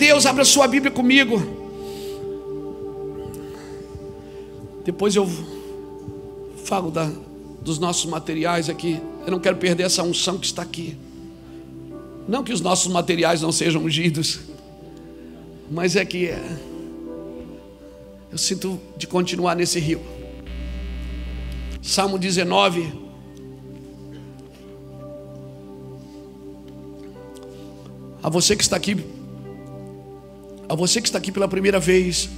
Deus, abra sua Bíblia comigo. Depois eu falo da, dos nossos materiais aqui. Eu não quero perder essa unção que está aqui. Não que os nossos materiais não sejam ungidos, mas é que é, eu sinto de continuar nesse rio. Salmo 19. A você que está aqui, a você que está aqui pela primeira vez,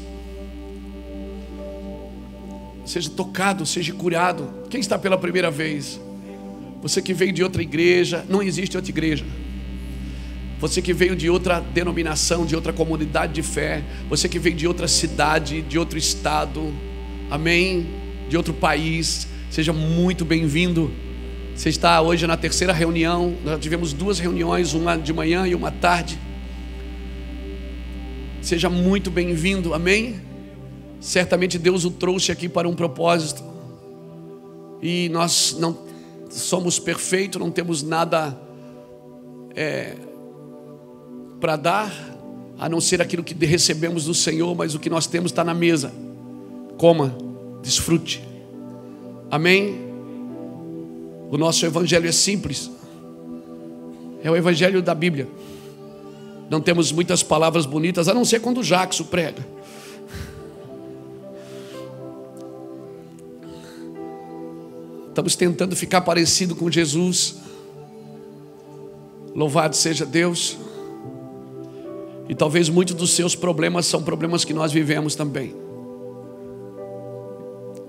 seja tocado, seja curado. Quem está pela primeira vez? Você que veio de outra igreja, não existe outra igreja. Você que veio de outra denominação, de outra comunidade de fé, você que veio de outra cidade, de outro estado, amém? De outro país, seja muito bem-vindo. Você está hoje na terceira reunião, nós tivemos duas reuniões, uma de manhã e uma tarde. Seja muito bem-vindo, amém? Certamente Deus o trouxe aqui para um propósito, e nós não somos perfeitos, não temos nada é, para dar, a não ser aquilo que recebemos do Senhor, mas o que nós temos está na mesa. Coma, desfrute, amém? O nosso evangelho é simples. É o evangelho da Bíblia. Não temos muitas palavras bonitas, a não ser quando o Jackson prega. Estamos tentando ficar parecido com Jesus. Louvado seja Deus. E talvez muitos dos seus problemas são problemas que nós vivemos também.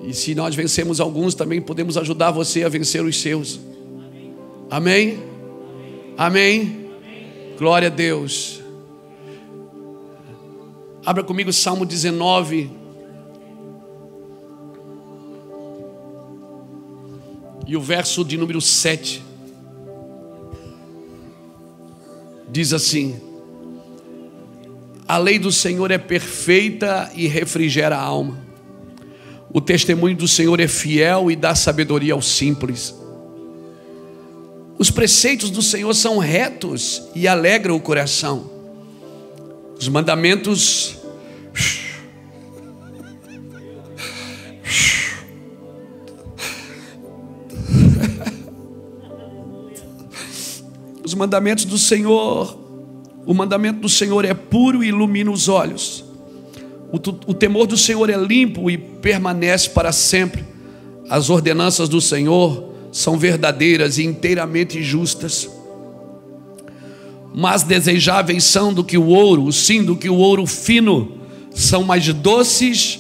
E se nós vencemos alguns, também podemos ajudar você a vencer os seus. Amém? Amém? Glória a Deus. Abra comigo Salmo 19. E o verso de número 7. Diz assim: A lei do Senhor é perfeita e refrigera a alma. O testemunho do Senhor é fiel e dá sabedoria aos simples. Os preceitos do Senhor são retos e alegram o coração. Os mandamentos. Os mandamentos do Senhor, o mandamento do Senhor é puro e ilumina os olhos. O, o temor do Senhor é limpo e permanece para sempre. As ordenanças do Senhor são verdadeiras e inteiramente justas. Mais desejáveis são do que o ouro, sim, do que o ouro fino, são mais doces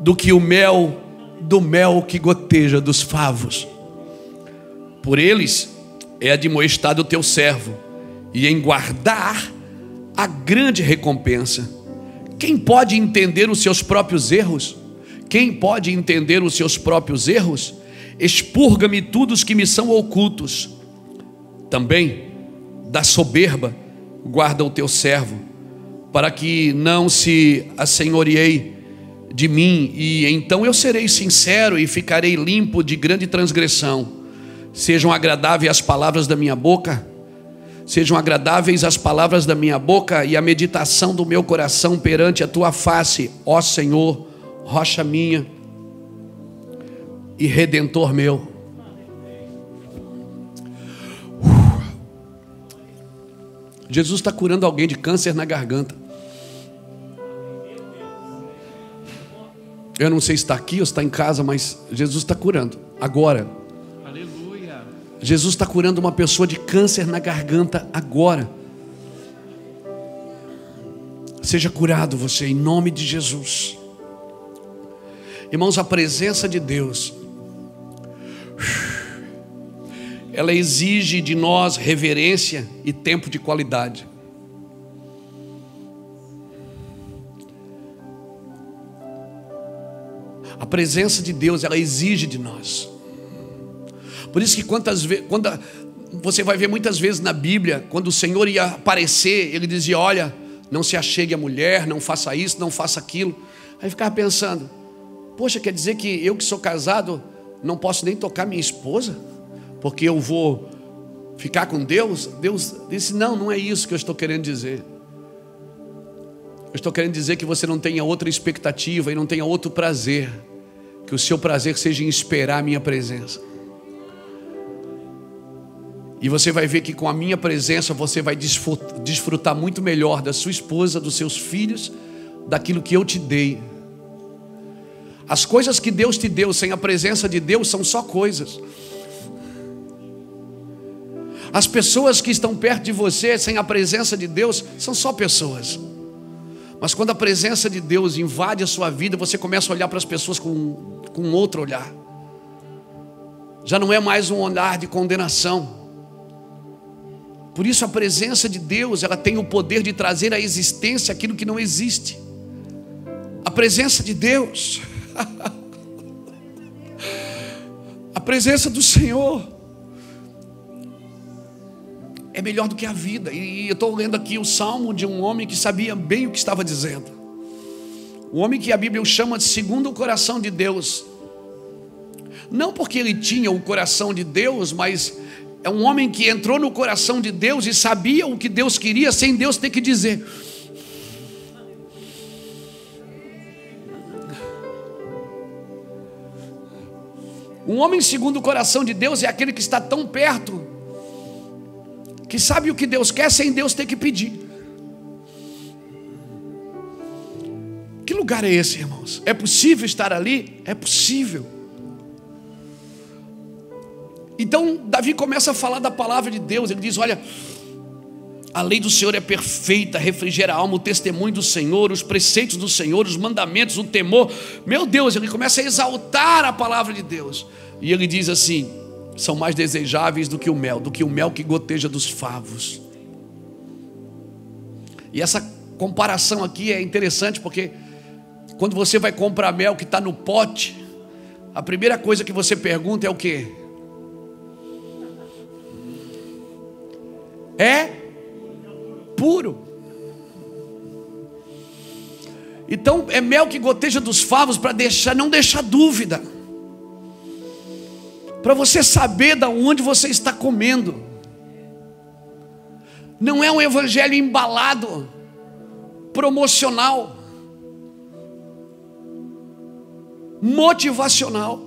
do que o mel, do mel que goteja dos favos. Por eles é admoestado o teu servo, e em guardar a grande recompensa. Quem pode entender os seus próprios erros? Quem pode entender os seus próprios erros? Expurga-me tudo os que me são ocultos. Também da soberba guarda o teu servo, para que não se assenhoreie de mim, e então eu serei sincero e ficarei limpo de grande transgressão. Sejam agradáveis as palavras da minha boca Sejam agradáveis as palavras da minha boca e a meditação do meu coração perante a tua face, ó Senhor, rocha minha e redentor meu. Jesus está curando alguém de câncer na garganta. Eu não sei se está aqui ou está em casa, mas Jesus está curando agora. Jesus está curando uma pessoa de câncer na garganta agora. Seja curado você em nome de Jesus. Irmãos, a presença de Deus, ela exige de nós reverência e tempo de qualidade. A presença de Deus, ela exige de nós. Por isso que quantas vezes, quando você vai ver muitas vezes na Bíblia, quando o Senhor ia aparecer, ele dizia: Olha, não se achegue a mulher, não faça isso, não faça aquilo. Aí ficava pensando: Poxa, quer dizer que eu que sou casado não posso nem tocar minha esposa, porque eu vou ficar com Deus, Deus disse: Não, não é isso que eu estou querendo dizer. Eu estou querendo dizer que você não tenha outra expectativa e não tenha outro prazer, que o seu prazer seja em esperar a minha presença. E você vai ver que com a minha presença você vai desfrutar muito melhor da sua esposa, dos seus filhos, daquilo que eu te dei. As coisas que Deus te deu sem a presença de Deus são só coisas. As pessoas que estão perto de você sem a presença de Deus são só pessoas. Mas quando a presença de Deus invade a sua vida, você começa a olhar para as pessoas com, com outro olhar. Já não é mais um olhar de condenação. Por isso a presença de Deus, ela tem o poder de trazer à existência aquilo que não existe. A presença de Deus. a presença do Senhor é melhor do que a vida. E eu estou lendo aqui o salmo de um homem que sabia bem o que estava dizendo. O homem que a Bíblia chama de segundo o coração de Deus. Não porque ele tinha o coração de Deus, mas é um homem que entrou no coração de Deus e sabia o que Deus queria sem Deus ter que dizer. Um homem segundo o coração de Deus é aquele que está tão perto que sabe o que Deus quer sem Deus ter que pedir. Que lugar é esse, irmãos? É possível estar ali? É possível. Então, Davi começa a falar da palavra de Deus. Ele diz: Olha, a lei do Senhor é perfeita, refrigera a alma, o testemunho do Senhor, os preceitos do Senhor, os mandamentos, o temor. Meu Deus, ele começa a exaltar a palavra de Deus. E ele diz assim: são mais desejáveis do que o mel, do que o mel que goteja dos favos. E essa comparação aqui é interessante porque quando você vai comprar mel que está no pote, a primeira coisa que você pergunta é o que? É puro. Então é mel que goteja dos favos para deixar, não deixar dúvida para você saber da onde você está comendo. Não é um evangelho embalado, promocional, motivacional.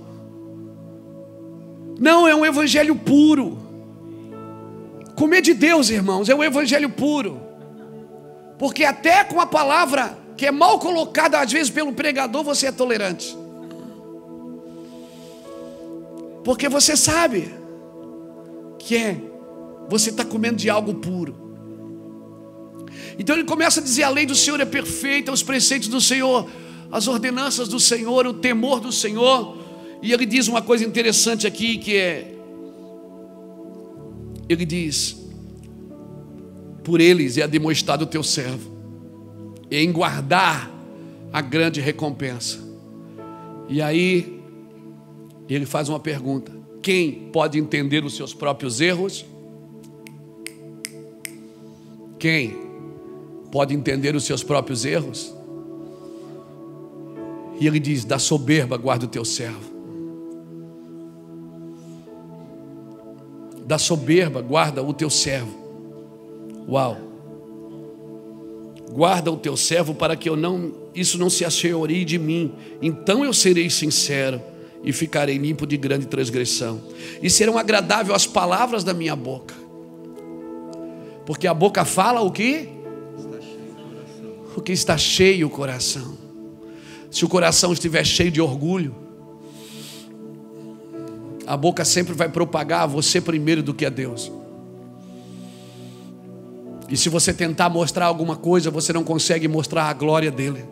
Não, é um evangelho puro. Comer de Deus, irmãos, é um evangelho puro. Porque até com a palavra que é mal colocada às vezes pelo pregador, você é tolerante. Porque você sabe que é, você está comendo de algo puro. Então ele começa a dizer: a lei do Senhor é perfeita, os preceitos do Senhor, as ordenanças do Senhor, o temor do Senhor. E ele diz uma coisa interessante aqui que é: ele diz, por eles é demonstrado o teu servo, em guardar a grande recompensa. E aí ele faz uma pergunta: quem pode entender os seus próprios erros? Quem pode entender os seus próprios erros? E ele diz: da soberba guarda o teu servo. Da soberba guarda o teu servo. Uau. Guarda o teu servo para que eu não isso não se assenhorie de mim. Então eu serei sincero e ficarei limpo de grande transgressão. E serão agradáveis as palavras da minha boca. Porque a boca fala o que? O que está cheio o coração. Se o coração estiver cheio de orgulho, a boca sempre vai propagar você primeiro do que a Deus. E se você tentar mostrar alguma coisa, você não consegue mostrar a glória dele.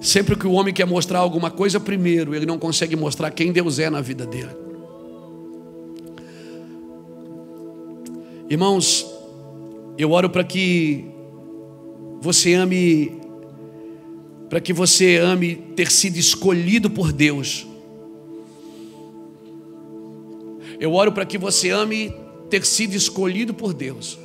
Sempre que o homem quer mostrar alguma coisa primeiro, ele não consegue mostrar quem Deus é na vida dele. Irmãos, eu oro para que você ame, para que você ame ter sido escolhido por Deus. Eu oro para que você ame ter sido escolhido por Deus.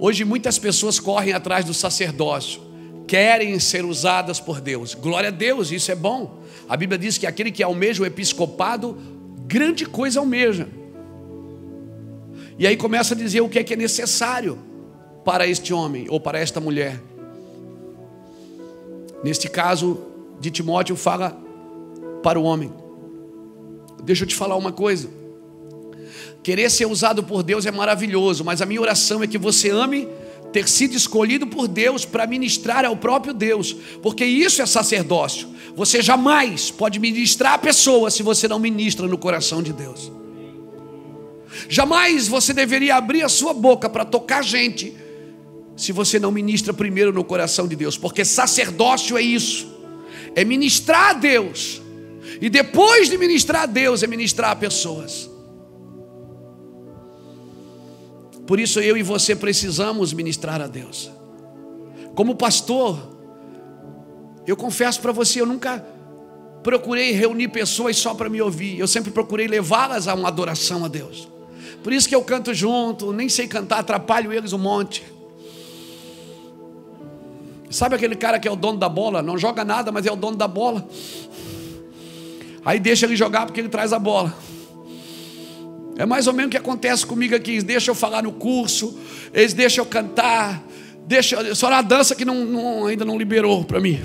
Hoje muitas pessoas correm atrás do sacerdócio querem ser usadas por Deus. Glória a Deus, isso é bom. A Bíblia diz que aquele que almeja o episcopado, grande coisa almeja. E aí começa a dizer o que é que é necessário para este homem ou para esta mulher. Neste caso de Timóteo, fala para o homem. Deixa eu te falar uma coisa. Querer ser usado por Deus é maravilhoso, mas a minha oração é que você ame ter sido escolhido por Deus para ministrar ao próprio Deus, porque isso é sacerdócio. Você jamais pode ministrar a pessoa se você não ministra no coração de Deus. Jamais você deveria abrir a sua boca para tocar gente se você não ministra primeiro no coração de Deus, porque sacerdócio é isso, é ministrar a Deus, e depois de ministrar a Deus, é ministrar a pessoas. Por isso eu e você precisamos ministrar a Deus. Como pastor, eu confesso para você, eu nunca procurei reunir pessoas só para me ouvir, eu sempre procurei levá-las a uma adoração a Deus. Por isso que eu canto junto, nem sei cantar, atrapalho eles um monte. Sabe aquele cara que é o dono da bola? Não joga nada, mas é o dono da bola. Aí deixa ele jogar porque ele traz a bola. É mais ou menos o que acontece comigo aqui. Eles deixam eu falar no curso, eles deixam eu cantar, deixam, só na dança que não, não, ainda não liberou para mim.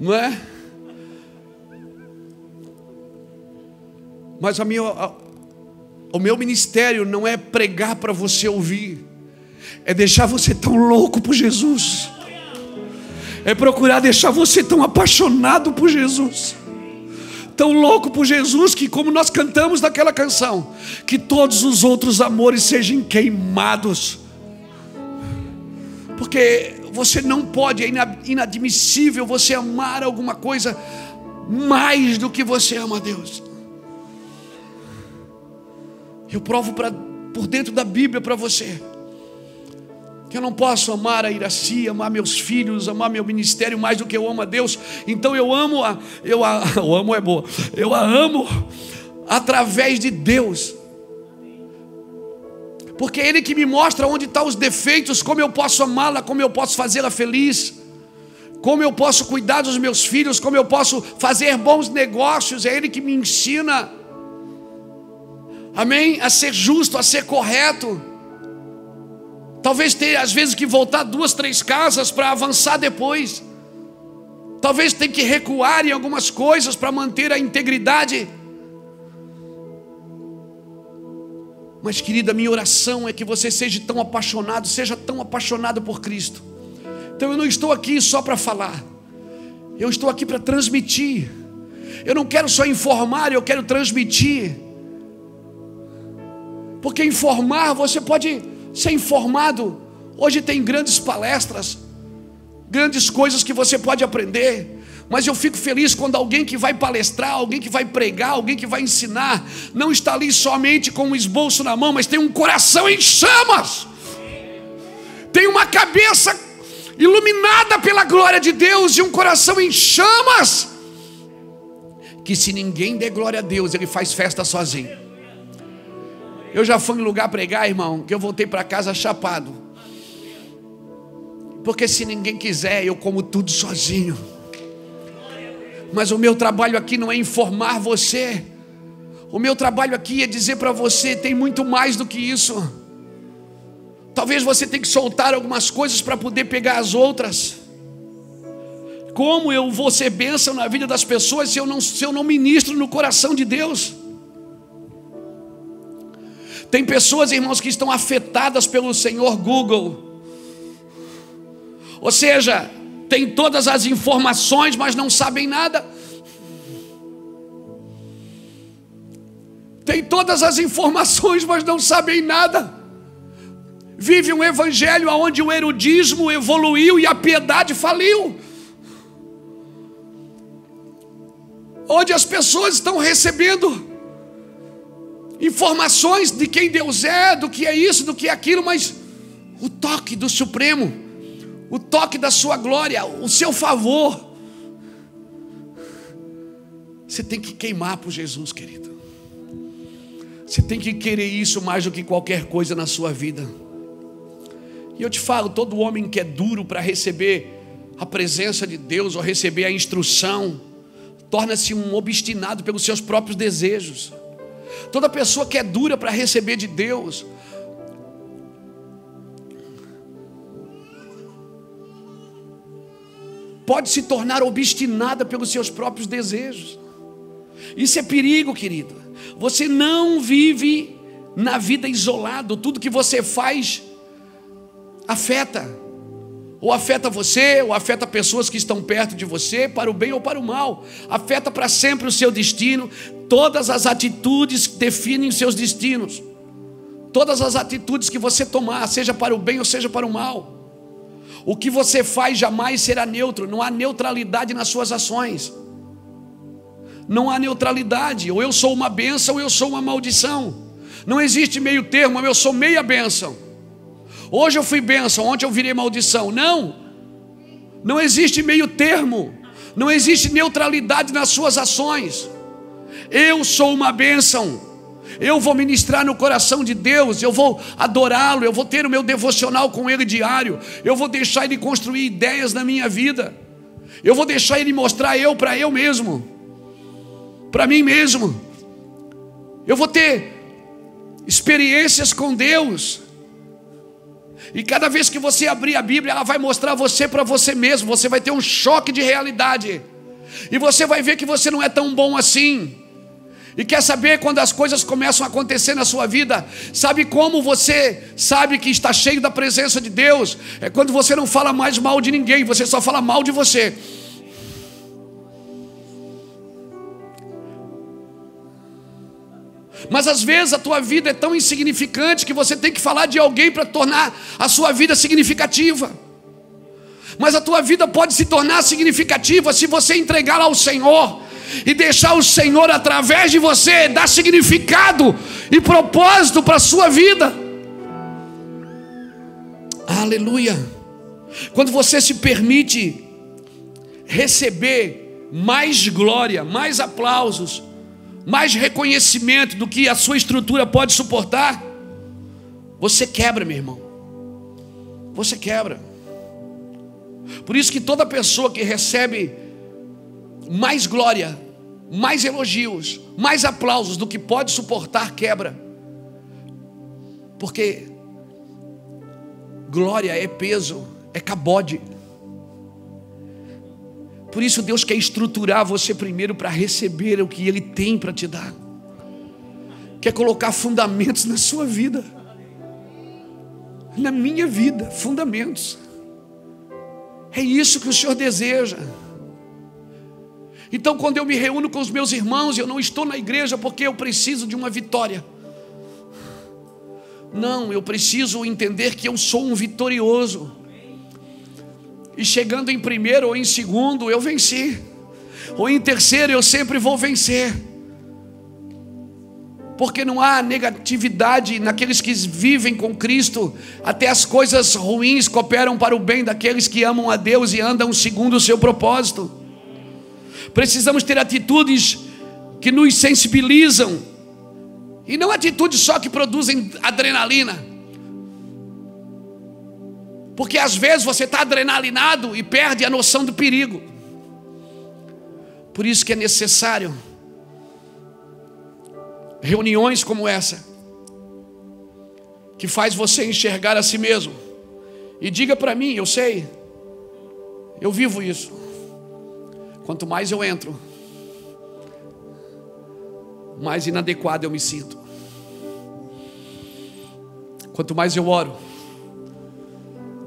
Não é? Mas a minha, a, o meu ministério não é pregar para você ouvir, é deixar você tão louco por Jesus, é procurar deixar você tão apaixonado por Jesus tão louco por Jesus que, como nós cantamos naquela canção, que todos os outros amores sejam queimados, porque você não pode, é inadmissível você amar alguma coisa mais do que você ama a Deus. Eu provo pra, por dentro da Bíblia para você que eu não posso amar a Iraci, amar meus filhos, amar meu ministério mais do que eu amo a Deus. Então eu amo a, eu a, eu amo é boa. Eu a amo através de Deus. Porque é Ele que me mostra onde estão os defeitos, como eu posso amá-la, como eu posso fazê-la feliz, como eu posso cuidar dos meus filhos, como eu posso fazer bons negócios. É Ele que me ensina, amém? A ser justo, a ser correto. Talvez tenha às vezes que voltar duas, três casas para avançar depois. Talvez tenha que recuar em algumas coisas para manter a integridade. Mas, querida, minha oração é que você seja tão apaixonado, seja tão apaixonado por Cristo. Então eu não estou aqui só para falar, eu estou aqui para transmitir. Eu não quero só informar, eu quero transmitir. Porque informar você pode ser informado. Hoje tem grandes palestras, grandes coisas que você pode aprender. Mas eu fico feliz quando alguém que vai palestrar, alguém que vai pregar, alguém que vai ensinar, não está ali somente com um esboço na mão, mas tem um coração em chamas, tem uma cabeça iluminada pela glória de Deus e um coração em chamas. Que se ninguém der glória a Deus, ele faz festa sozinho. Eu já fui em lugar pregar, irmão, que eu voltei para casa chapado. Porque se ninguém quiser, eu como tudo sozinho. Mas o meu trabalho aqui não é informar você. O meu trabalho aqui é dizer para você: tem muito mais do que isso. Talvez você tenha que soltar algumas coisas para poder pegar as outras. Como eu vou ser bênção na vida das pessoas se eu não, se eu não ministro no coração de Deus? Tem pessoas, irmãos, que estão afetadas pelo Senhor Google. Ou seja, tem todas as informações, mas não sabem nada. Tem todas as informações, mas não sabem nada. Vive um evangelho onde o erudismo evoluiu e a piedade faliu. Onde as pessoas estão recebendo informações de quem Deus é, do que é isso, do que é aquilo, mas o toque do Supremo, o toque da Sua glória, o seu favor. Você tem que queimar por Jesus, querido. Você tem que querer isso mais do que qualquer coisa na sua vida. E eu te falo, todo homem que é duro para receber a presença de Deus ou receber a instrução, torna-se um obstinado pelos seus próprios desejos. Toda pessoa que é dura para receber de Deus, pode se tornar obstinada pelos seus próprios desejos. Isso é perigo, querido. Você não vive na vida isolado, tudo que você faz afeta. Ou afeta você, ou afeta pessoas que estão perto de você, para o bem ou para o mal. Afeta para sempre o seu destino. Todas as atitudes definem seus destinos. Todas as atitudes que você tomar, seja para o bem ou seja para o mal. O que você faz jamais será neutro, não há neutralidade nas suas ações. Não há neutralidade, ou eu sou uma bênção ou eu sou uma maldição. Não existe meio termo, eu sou meia bênção. Hoje eu fui bênção, ontem eu virei maldição. Não, não existe meio termo, não existe neutralidade nas suas ações. Eu sou uma bênção. Eu vou ministrar no coração de Deus, eu vou adorá-lo, eu vou ter o meu devocional com Ele diário, eu vou deixar Ele construir ideias na minha vida, eu vou deixar Ele mostrar eu para eu mesmo, para mim mesmo, eu vou ter experiências com Deus, e cada vez que você abrir a Bíblia, ela vai mostrar você para você mesmo, você vai ter um choque de realidade, e você vai ver que você não é tão bom assim. E quer saber quando as coisas começam a acontecer na sua vida? Sabe como você sabe que está cheio da presença de Deus? É quando você não fala mais mal de ninguém, você só fala mal de você. Mas às vezes a tua vida é tão insignificante que você tem que falar de alguém para tornar a sua vida significativa. Mas a tua vida pode se tornar significativa se você entregá-la ao Senhor e deixar o Senhor, através de você, dar significado e propósito para a sua vida. Aleluia. Quando você se permite receber mais glória, mais aplausos, mais reconhecimento do que a sua estrutura pode suportar, você quebra, meu irmão. Você quebra. Por isso que toda pessoa que recebe mais glória, mais elogios, mais aplausos do que pode suportar quebra. Porque glória é peso, é cabode. Por isso Deus quer estruturar você primeiro para receber o que Ele tem para te dar. Quer colocar fundamentos na sua vida. Na minha vida, fundamentos. É isso que o Senhor deseja. Então, quando eu me reúno com os meus irmãos, eu não estou na igreja porque eu preciso de uma vitória. Não, eu preciso entender que eu sou um vitorioso. E chegando em primeiro ou em segundo, eu venci. Ou em terceiro, eu sempre vou vencer. Porque não há negatividade naqueles que vivem com Cristo, até as coisas ruins cooperam para o bem daqueles que amam a Deus e andam segundo o seu propósito. Precisamos ter atitudes que nos sensibilizam. E não atitudes só que produzem adrenalina. Porque às vezes você está adrenalinado e perde a noção do perigo. Por isso que é necessário reuniões como essa, que faz você enxergar a si mesmo. E diga para mim, eu sei, eu vivo isso. Quanto mais eu entro, mais inadequado eu me sinto. Quanto mais eu oro,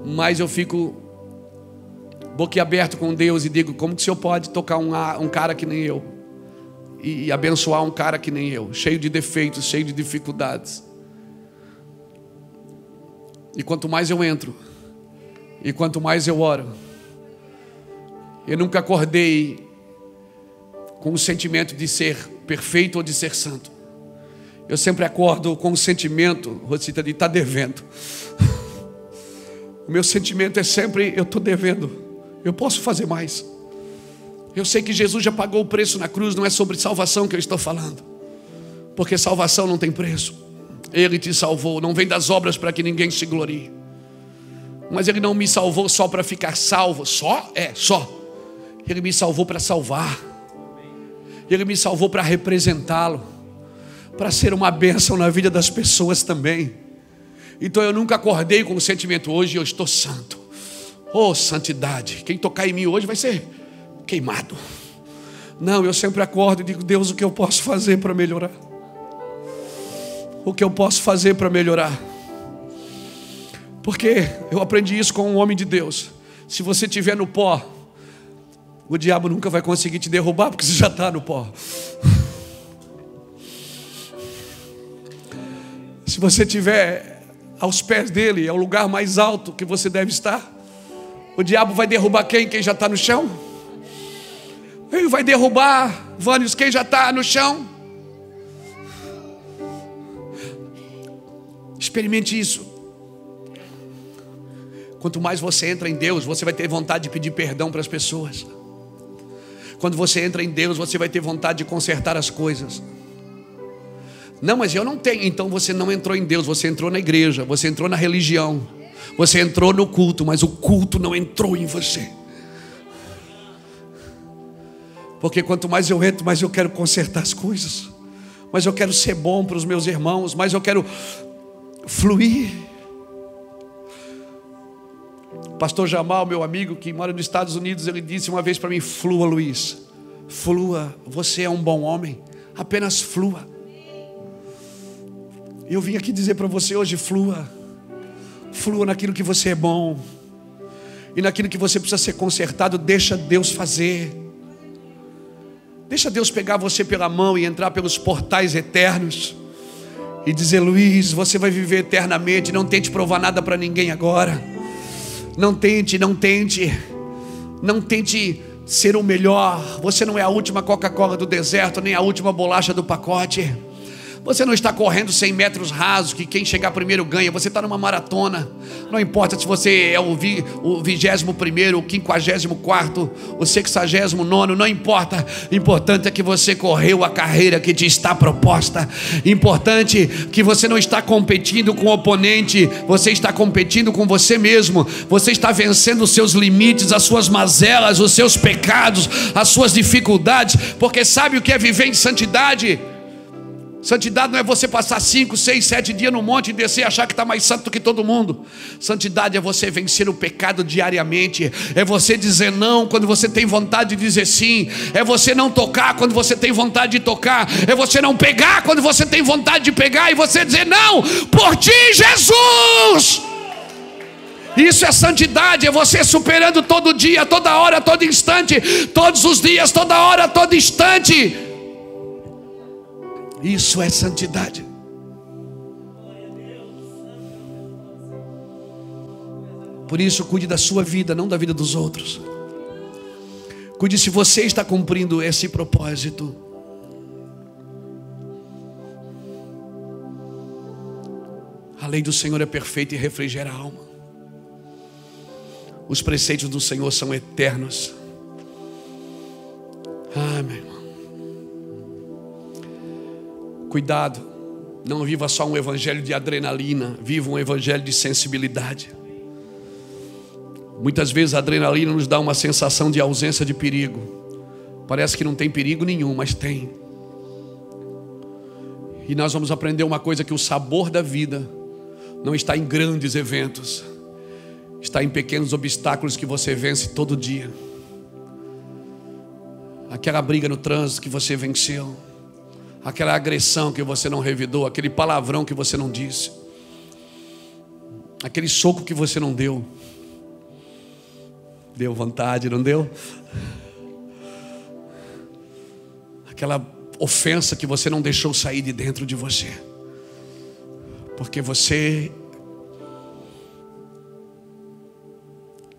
mais eu fico boquiaberto com Deus e digo: como que o Senhor pode tocar um, um cara que nem eu? E, e abençoar um cara que nem eu, cheio de defeitos, cheio de dificuldades. E quanto mais eu entro, e quanto mais eu oro, eu nunca acordei com o sentimento de ser perfeito ou de ser santo. Eu sempre acordo com o sentimento, Rosita, de estar tá devendo. O meu sentimento é sempre: eu estou devendo, eu posso fazer mais. Eu sei que Jesus já pagou o preço na cruz, não é sobre salvação que eu estou falando, porque salvação não tem preço. Ele te salvou, não vem das obras para que ninguém se glorie. Mas Ele não me salvou só para ficar salvo, só? É, só. Ele me salvou para salvar. Ele me salvou para representá-lo. para ser uma bênção na vida das pessoas também. Então eu nunca acordei com o sentimento, hoje eu estou santo. Oh, santidade. Quem tocar em mim hoje vai ser queimado. Não, eu sempre acordo e digo, Deus, o que eu posso fazer para melhorar? O que eu posso fazer para melhorar? Porque eu aprendi isso com um homem de Deus. Se você estiver no pó, o diabo nunca vai conseguir te derrubar, porque você já está no pó. Se você estiver aos pés dele, é o lugar mais alto que você deve estar. O diabo vai derrubar quem? Quem já está no chão? Ele vai derrubar, Vânios, quem já está no chão? Experimente isso. Quanto mais você entra em Deus, você vai ter vontade de pedir perdão para as pessoas. Quando você entra em Deus, você vai ter vontade de consertar as coisas. Não, mas eu não tenho. Então você não entrou em Deus, você entrou na igreja, você entrou na religião, você entrou no culto, mas o culto não entrou em você. Porque quanto mais eu entro, mais eu quero consertar as coisas, mais eu quero ser bom para os meus irmãos, mais eu quero fluir. Pastor Jamal, meu amigo que mora nos Estados Unidos, ele disse uma vez para mim: flua, Luiz, flua, você é um bom homem, apenas flua. Eu vim aqui dizer para você hoje: flua, flua naquilo que você é bom, e naquilo que você precisa ser consertado, deixa Deus fazer. Deixa Deus pegar você pela mão e entrar pelos portais eternos e dizer: Luiz, você vai viver eternamente. Não tente provar nada para ninguém agora. Não tente, não tente, não tente ser o melhor. Você não é a última Coca-Cola do deserto, nem a última bolacha do pacote. Você não está correndo 100 metros rasos, que quem chegar primeiro ganha. Você está numa maratona. Não importa se você é o, vi, o 21, o 54, o 69, não importa. Importante é que você correu a carreira que te está proposta. Importante que você não está competindo com o oponente, você está competindo com você mesmo. Você está vencendo os seus limites, as suas mazelas, os seus pecados, as suas dificuldades, porque sabe o que é viver em santidade? Santidade não é você passar cinco, seis, sete dias no monte e descer e achar que está mais santo que todo mundo. Santidade é você vencer o pecado diariamente. É você dizer não quando você tem vontade de dizer sim. É você não tocar quando você tem vontade de tocar. É você não pegar quando você tem vontade de pegar. E você dizer não por ti, Jesus. Isso é santidade, é você superando todo dia, toda hora, todo instante, todos os dias, toda hora, todo instante isso é santidade. Por isso, cuide da sua vida, não da vida dos outros. Cuide se você está cumprindo esse propósito. A lei do Senhor é perfeita e refrigera a alma. Os preceitos do Senhor são eternos. Amém. Cuidado, não viva só um evangelho de adrenalina, viva um evangelho de sensibilidade. Muitas vezes a adrenalina nos dá uma sensação de ausência de perigo. Parece que não tem perigo nenhum, mas tem. E nós vamos aprender uma coisa que o sabor da vida não está em grandes eventos, está em pequenos obstáculos que você vence todo dia. Aquela briga no trânsito que você venceu aquela agressão que você não revidou, aquele palavrão que você não disse, aquele soco que você não deu. Deu vontade, não deu? Aquela ofensa que você não deixou sair de dentro de você, porque você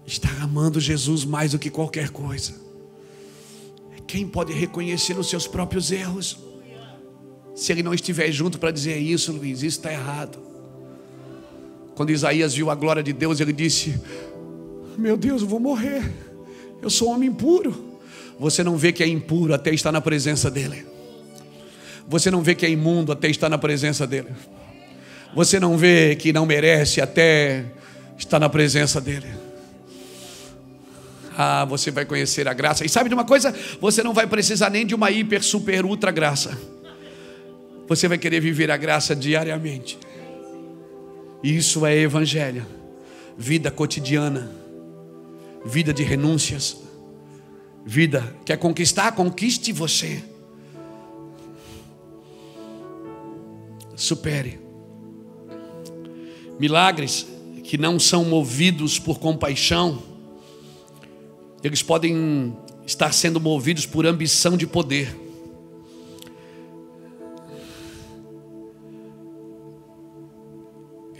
está amando Jesus mais do que qualquer coisa. Quem pode reconhecer os seus próprios erros? Se ele não estiver junto para dizer isso, Luiz, isso está errado. Quando Isaías viu a glória de Deus, ele disse: Meu Deus, eu vou morrer. Eu sou homem impuro. Você não vê que é impuro até estar na presença dele. Você não vê que é imundo até estar na presença dele. Você não vê que não merece até estar na presença dele. Ah, você vai conhecer a graça. E sabe de uma coisa? Você não vai precisar nem de uma hiper, super, ultra graça. Você vai querer viver a graça diariamente. Isso é evangelho, vida cotidiana, vida de renúncias, vida quer conquistar, conquiste você. Supere. Milagres que não são movidos por compaixão, eles podem estar sendo movidos por ambição de poder.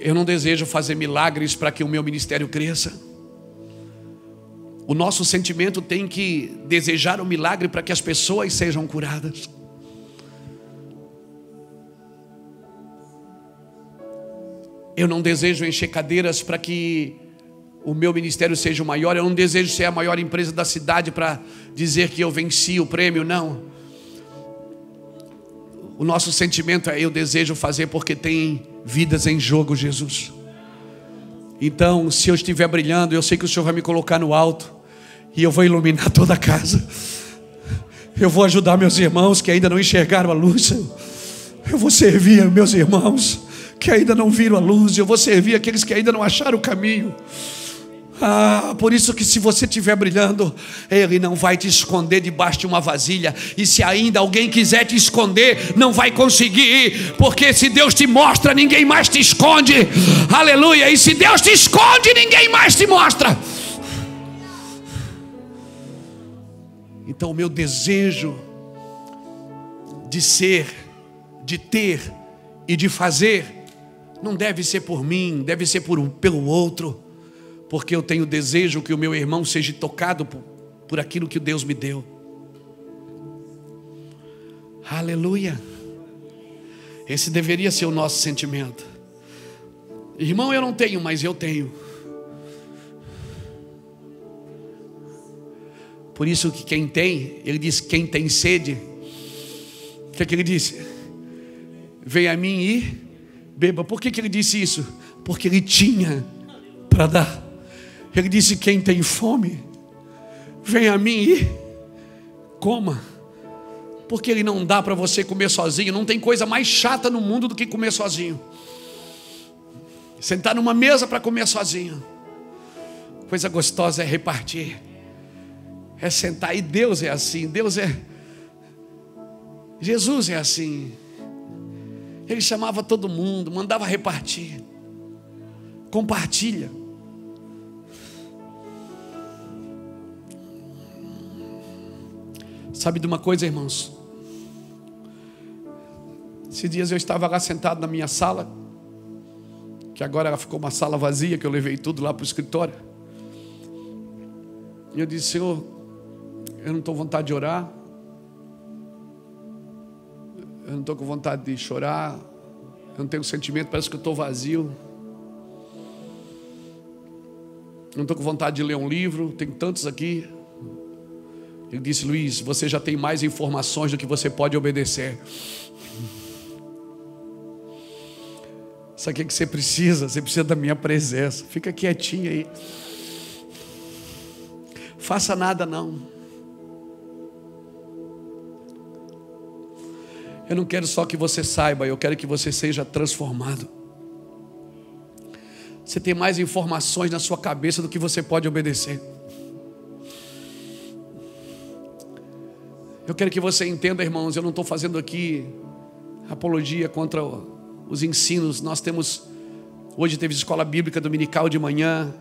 Eu não desejo fazer milagres para que o meu ministério cresça. O nosso sentimento tem que desejar um milagre para que as pessoas sejam curadas. Eu não desejo encher cadeiras para que o meu ministério seja o maior. Eu não desejo ser a maior empresa da cidade para dizer que eu venci o prêmio, não. O nosso sentimento é: eu desejo fazer porque tem vidas em jogo, Jesus. Então, se eu estiver brilhando, eu sei que o Senhor vai me colocar no alto e eu vou iluminar toda a casa. Eu vou ajudar meus irmãos que ainda não enxergaram a luz. Eu vou servir meus irmãos que ainda não viram a luz, eu vou servir aqueles que ainda não acharam o caminho. Ah, por isso que se você estiver brilhando, Ele não vai te esconder debaixo de uma vasilha. E se ainda alguém quiser te esconder, não vai conseguir, porque se Deus te mostra, ninguém mais te esconde. Aleluia! E se Deus te esconde, ninguém mais te mostra. Então, o meu desejo de ser, de ter e de fazer não deve ser por mim, deve ser por pelo outro, porque eu tenho desejo que o meu irmão seja tocado por, por aquilo que Deus me deu. Aleluia. Esse deveria ser o nosso sentimento. Irmão, eu não tenho, mas eu tenho. Por isso que quem tem, ele diz: quem tem sede, o que, é que ele disse? Vem a mim e beba. Por que, que ele disse isso? Porque ele tinha para dar. Ele disse: Quem tem fome, vem a mim e coma. Porque ele não dá para você comer sozinho. Não tem coisa mais chata no mundo do que comer sozinho. Sentar numa mesa para comer sozinho. Coisa gostosa é repartir. É sentar. E Deus é assim. Deus é. Jesus é assim. Ele chamava todo mundo, mandava repartir. Compartilha. Sabe de uma coisa, irmãos? Esses dias eu estava lá sentado na minha sala, que agora ela ficou uma sala vazia, que eu levei tudo lá para o escritório. E eu disse, Senhor, eu não estou com vontade de orar, eu não estou com vontade de chorar, eu não tenho sentimento, parece que eu estou vazio. Eu não estou com vontade de ler um livro, tem tantos aqui. Ele disse, Luiz, você já tem mais informações do que você pode obedecer. Sabe o que você precisa? Você precisa da minha presença. Fica quietinho aí. Faça nada não. Eu não quero só que você saiba, eu quero que você seja transformado. Você tem mais informações na sua cabeça do que você pode obedecer. Eu quero que você entenda, irmãos, eu não estou fazendo aqui apologia contra os ensinos. Nós temos, hoje teve escola bíblica dominical de manhã,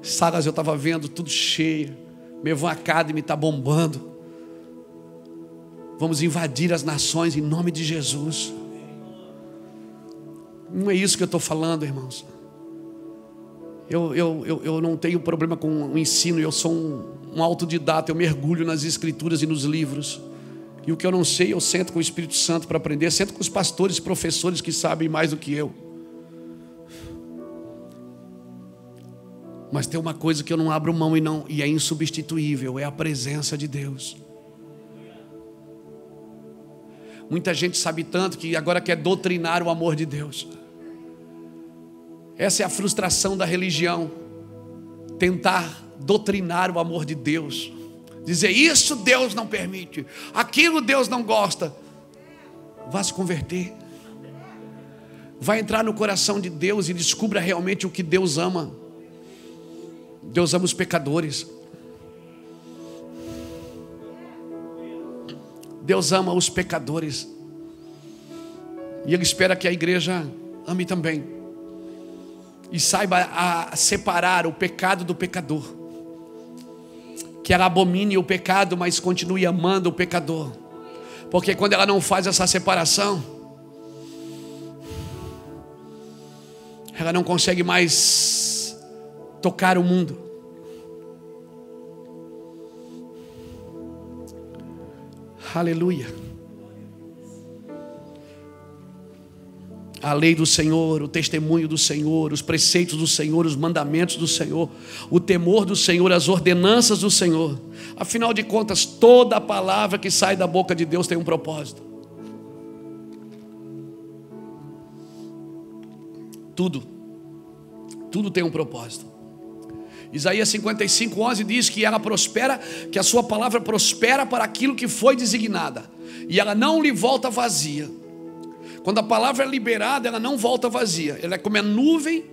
salas eu estava vendo, tudo cheio. Mevan Academy está bombando. Vamos invadir as nações em nome de Jesus. Não é isso que eu estou falando, irmãos. Eu, eu, eu, eu, não tenho problema com o ensino, eu sou um, um autodidata, eu mergulho nas escrituras e nos livros. E o que eu não sei, eu sento com o Espírito Santo para aprender, sento com os pastores e professores que sabem mais do que eu. Mas tem uma coisa que eu não abro mão e, não, e é insubstituível, é a presença de Deus. Muita gente sabe tanto que agora quer doutrinar o amor de Deus. Essa é a frustração da religião. Tentar doutrinar o amor de Deus. Dizer isso Deus não permite, aquilo Deus não gosta. vá se converter. Vai entrar no coração de Deus e descubra realmente o que Deus ama. Deus ama os pecadores. Deus ama os pecadores. E Ele espera que a igreja ame também. E saiba a separar o pecado do pecador. Que ela abomine o pecado, mas continue amando o pecador. Porque quando ela não faz essa separação, ela não consegue mais tocar o mundo. Aleluia. A lei do Senhor, o testemunho do Senhor, os preceitos do Senhor, os mandamentos do Senhor, o temor do Senhor, as ordenanças do Senhor. Afinal de contas, toda palavra que sai da boca de Deus tem um propósito. Tudo, tudo tem um propósito. Isaías 55, 11 diz que ela prospera, que a sua palavra prospera para aquilo que foi designada, e ela não lhe volta vazia quando a palavra é liberada, ela não volta vazia. Ela é como a nuvem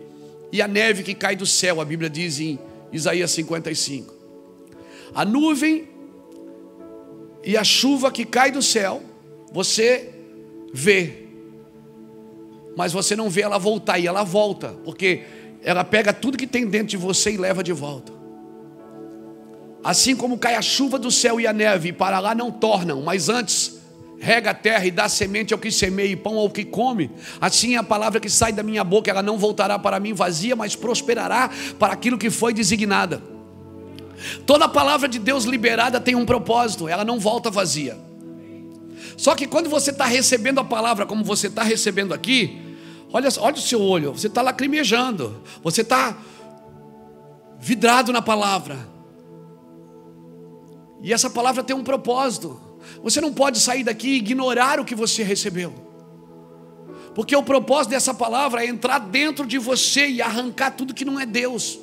e a neve que cai do céu, a Bíblia diz em Isaías 55. A nuvem e a chuva que cai do céu, você vê, mas você não vê ela voltar, e ela volta, porque ela pega tudo que tem dentro de você e leva de volta. Assim como cai a chuva do céu e a neve, e para lá não tornam, mas antes rega a terra e dá semente ao que semeia e pão ao que come. Assim é a palavra que sai da minha boca, ela não voltará para mim vazia, mas prosperará para aquilo que foi designada. Toda palavra de Deus liberada tem um propósito, ela não volta vazia. Só que quando você está recebendo a palavra como você está recebendo aqui, olha, olha o seu olho, você está lacrimejando, você está vidrado na palavra. E essa palavra tem um propósito. Você não pode sair daqui e ignorar o que você recebeu. Porque o propósito dessa palavra é entrar dentro de você e arrancar tudo que não é Deus,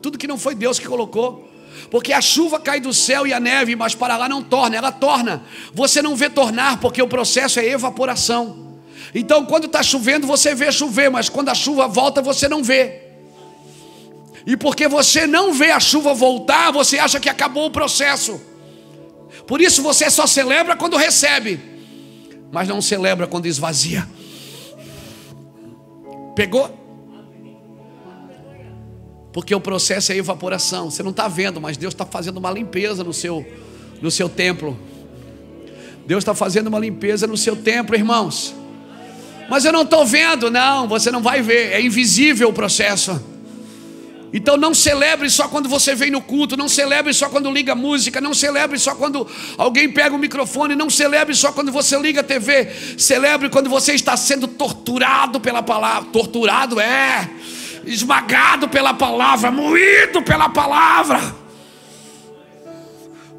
tudo que não foi Deus que colocou. Porque a chuva cai do céu e a neve, mas para lá não torna, ela torna. Você não vê tornar, porque o processo é evaporação. Então, quando está chovendo, você vê chover, mas quando a chuva volta, você não vê. E porque você não vê a chuva voltar, você acha que acabou o processo. Por isso você só celebra quando recebe, mas não celebra quando esvazia. Pegou? Porque o processo é evaporação. Você não está vendo, mas Deus está fazendo uma limpeza no seu, no seu templo. Deus está fazendo uma limpeza no seu templo, irmãos. Mas eu não estou vendo, não, você não vai ver, é invisível o processo. Então não celebre só quando você vem no culto, não celebre só quando liga música, não celebre só quando alguém pega o microfone, não celebre só quando você liga a TV, celebre quando você está sendo torturado pela palavra. Torturado é esmagado pela palavra, moído pela palavra.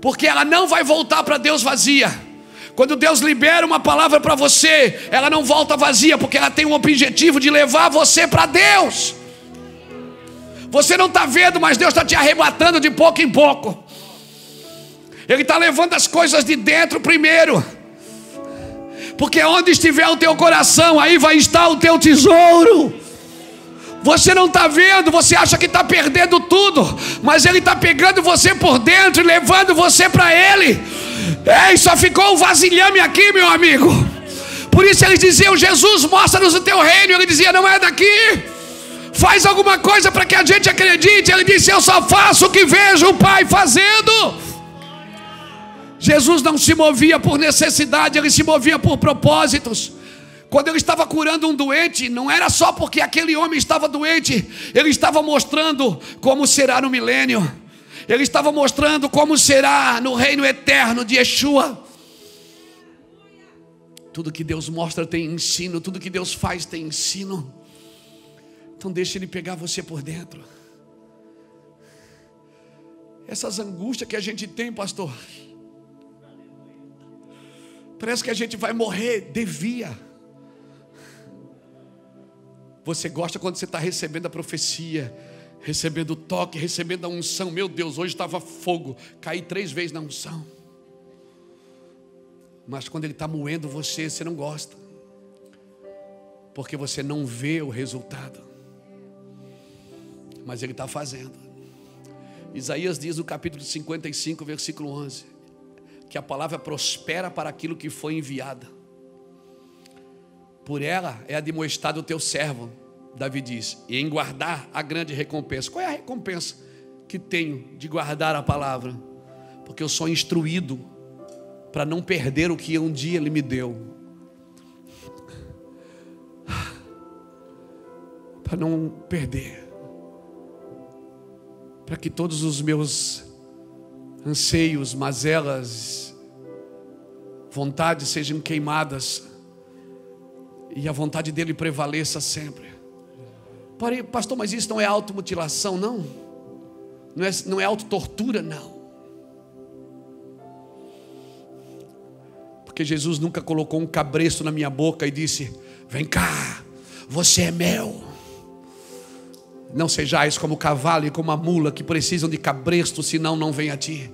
Porque ela não vai voltar para Deus vazia. Quando Deus libera uma palavra para você, ela não volta vazia, porque ela tem o objetivo de levar você para Deus. Você não está vendo, mas Deus está te arrebatando de pouco em pouco. Ele está levando as coisas de dentro primeiro. Porque onde estiver o teu coração, aí vai estar o teu tesouro. Você não está vendo, você acha que está perdendo tudo, mas Ele está pegando você por dentro e levando você para Ele. Ei, só ficou um vasilhame aqui, meu amigo. Por isso eles diziam: Jesus, mostra-nos o teu reino. Ele dizia: Não é daqui faz alguma coisa para que a gente acredite. Ele disse: Eu só faço o que vejo o Pai fazendo. Jesus não se movia por necessidade, ele se movia por propósitos. Quando ele estava curando um doente, não era só porque aquele homem estava doente, ele estava mostrando como será no milênio, ele estava mostrando como será no reino eterno de Yeshua. Tudo que Deus mostra tem ensino, tudo que Deus faz tem ensino. Então deixe ele pegar você por dentro. Essas angústias que a gente tem, pastor. Parece que a gente vai morrer, devia. Você gosta quando você está recebendo a profecia, recebendo o toque, recebendo a unção. Meu Deus, hoje estava fogo. Caí três vezes na unção. Mas quando ele está moendo você, você não gosta. Porque você não vê o resultado. Mas ele está fazendo. Isaías diz no capítulo 55, versículo 11: que a palavra prospera para aquilo que foi enviada. Por ela é admoestado o teu servo, Davi diz, e em guardar a grande recompensa. Qual é a recompensa que tenho de guardar a palavra? Porque eu sou instruído para não perder o que um dia ele me deu. Para não perder. Para que todos os meus anseios, mazelas, vontades sejam queimadas e a vontade dele prevaleça sempre. Pastor, mas isso não é automutilação, não? Não é, não é autotortura, não. Porque Jesus nunca colocou um cabresto na minha boca e disse: Vem cá, você é mel. Não sejais como o cavalo e como a mula que precisam de cabresto, senão não vem a ti.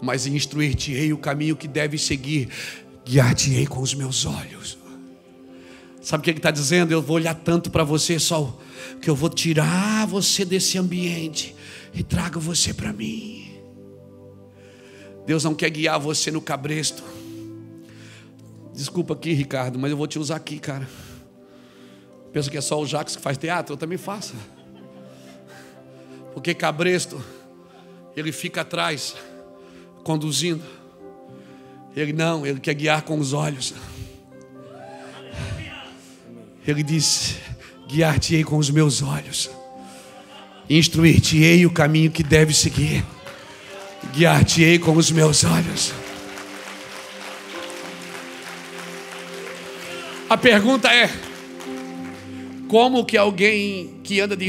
Mas instruir-te-ei o caminho que deves seguir, guiar-te-ei com os meus olhos. Sabe o que ele está dizendo? Eu vou olhar tanto para você, só que eu vou tirar você desse ambiente e trago você para mim. Deus não quer guiar você no cabresto. Desculpa aqui, Ricardo, mas eu vou te usar aqui, cara. Pensa que é só o Jacques que faz teatro? Eu também faço. Porque cabresto, ele fica atrás, conduzindo. Ele não, ele quer guiar com os olhos. Ele diz: Guiar-te-ei com os meus olhos, instruir-te-ei o caminho que deve seguir guiar-te-ei com os meus olhos. A pergunta é: como que alguém que anda de,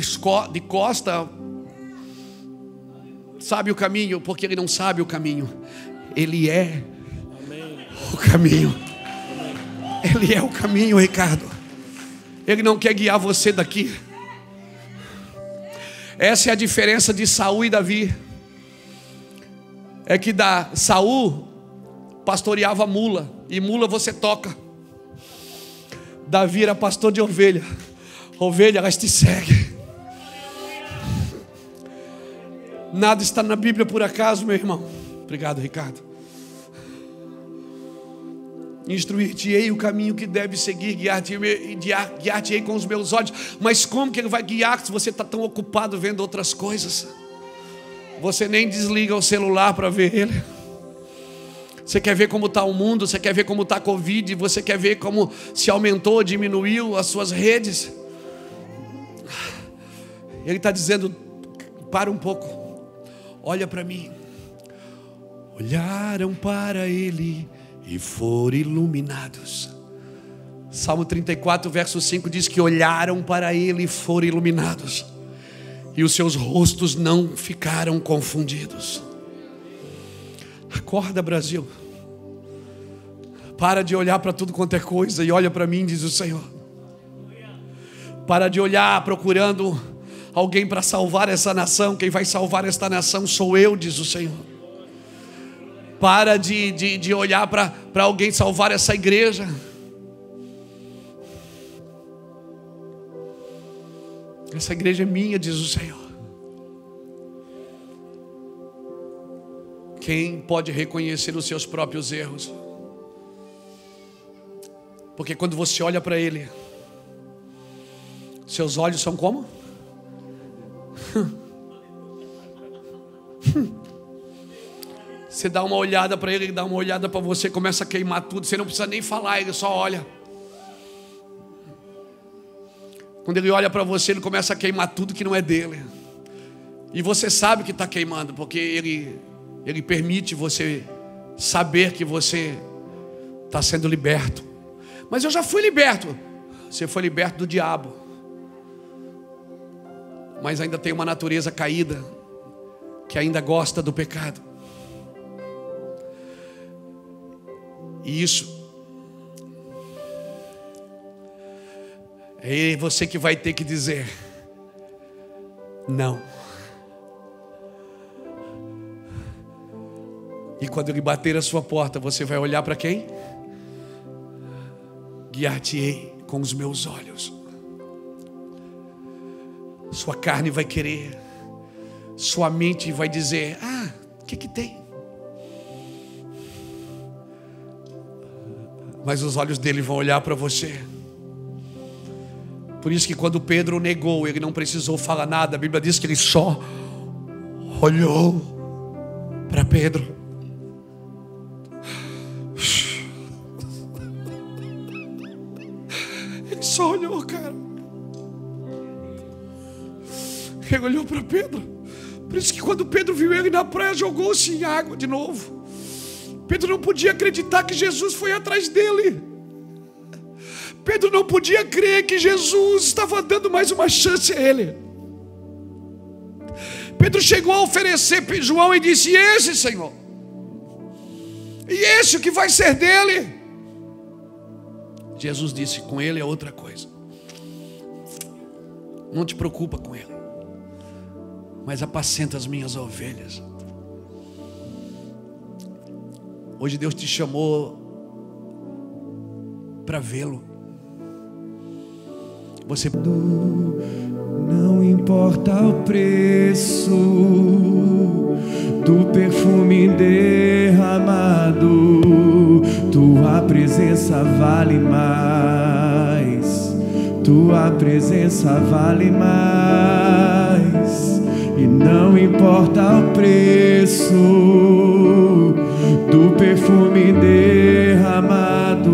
costa sabe o caminho? Porque ele não sabe o caminho, ele é o caminho. Ele é o caminho, Ricardo. Ele não quer guiar você daqui. Essa é a diferença de Saul e Davi é que da Saul pastoreava mula, e mula você toca. Davi era pastor de ovelha. Ovelha, elas te seguem. Nada está na Bíblia por acaso, meu irmão. Obrigado, Ricardo. Instruir-te-ei o caminho que deve seguir, guiar-te-ei guiar com os meus olhos. Mas como que ele vai guiar se você está tão ocupado vendo outras coisas? Você nem desliga o celular para ver ele. Você quer ver como está o mundo, você quer ver como está a Covid, você quer ver como se aumentou, diminuiu as suas redes. Ele está dizendo: para um pouco, olha para mim. Olharam para ele e foram iluminados. Salmo 34, verso 5 diz que olharam para ele e foram iluminados e os seus rostos não ficaram confundidos. Acorda, Brasil. Para de olhar para tudo quanto é coisa e olha para mim, diz o Senhor. Para de olhar procurando alguém para salvar essa nação. Quem vai salvar esta nação sou eu, diz o Senhor. Para de, de, de olhar para alguém salvar essa igreja. Essa igreja é minha, diz o Senhor. Quem pode reconhecer os seus próprios erros? Porque quando você olha para Ele, seus olhos são como? Você dá uma olhada para ele, ele dá uma olhada para você, começa a queimar tudo. Você não precisa nem falar, ele só olha. Quando ele olha para você, ele começa a queimar tudo que não é dele. E você sabe que está queimando, porque ele, ele permite você saber que você está sendo liberto. Mas eu já fui liberto. Você foi liberto do diabo. Mas ainda tem uma natureza caída que ainda gosta do pecado. E isso É você que vai ter que dizer: não. E quando ele bater a sua porta, você vai olhar para quem? Guiar-te-ei com os meus olhos. Sua carne vai querer, sua mente vai dizer: Ah, o que, que tem? Mas os olhos dele vão olhar para você. Por isso que quando Pedro negou, ele não precisou falar nada. A Bíblia diz que ele só olhou para Pedro. Ele só olhou, cara. Ele olhou para Pedro. Por isso que quando Pedro viu ele na praia, jogou-se em água de novo. Pedro não podia acreditar que Jesus foi atrás dele. Pedro não podia crer que Jesus estava dando mais uma chance a ele. Pedro chegou a oferecer João e disse: Esse, Senhor, e esse o que vai ser dele? Jesus disse: Com ele é outra coisa. Não te preocupa com ele, mas apacenta as minhas ovelhas. Hoje Deus te chamou para vê-lo. Você não importa o preço do perfume derramado, tua presença vale mais. Tua presença vale mais. E não importa o preço do perfume derramado,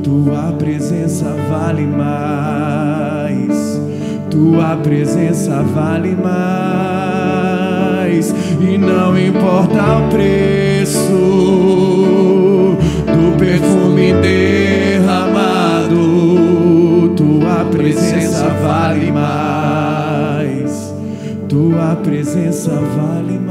tua presença vale mais. Tua presença vale mais. E não importa o preço do perfume derramado, tua presença vale mais. Tua presença vale mais.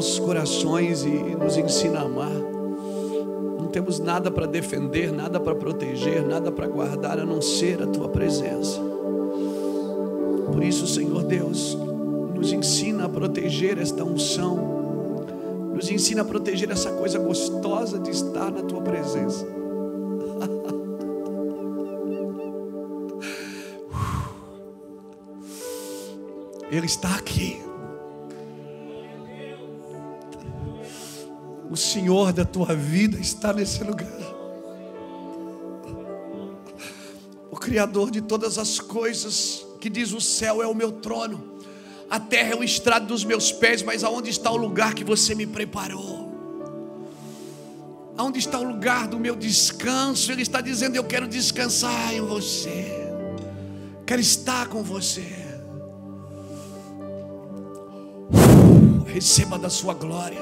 Nossos corações e nos ensina a amar. Não temos nada para defender, nada para proteger, nada para guardar a não ser a tua presença. Por isso, Senhor Deus, nos ensina a proteger esta unção, nos ensina a proteger essa coisa gostosa de estar na tua presença. Ele está aqui. O Senhor da tua vida está nesse lugar. O Criador de todas as coisas, que diz: O céu é o meu trono, a terra é o estrado dos meus pés, mas aonde está o lugar que você me preparou? Aonde está o lugar do meu descanso? Ele está dizendo: Eu quero descansar em você, quero estar com você. Receba da sua glória,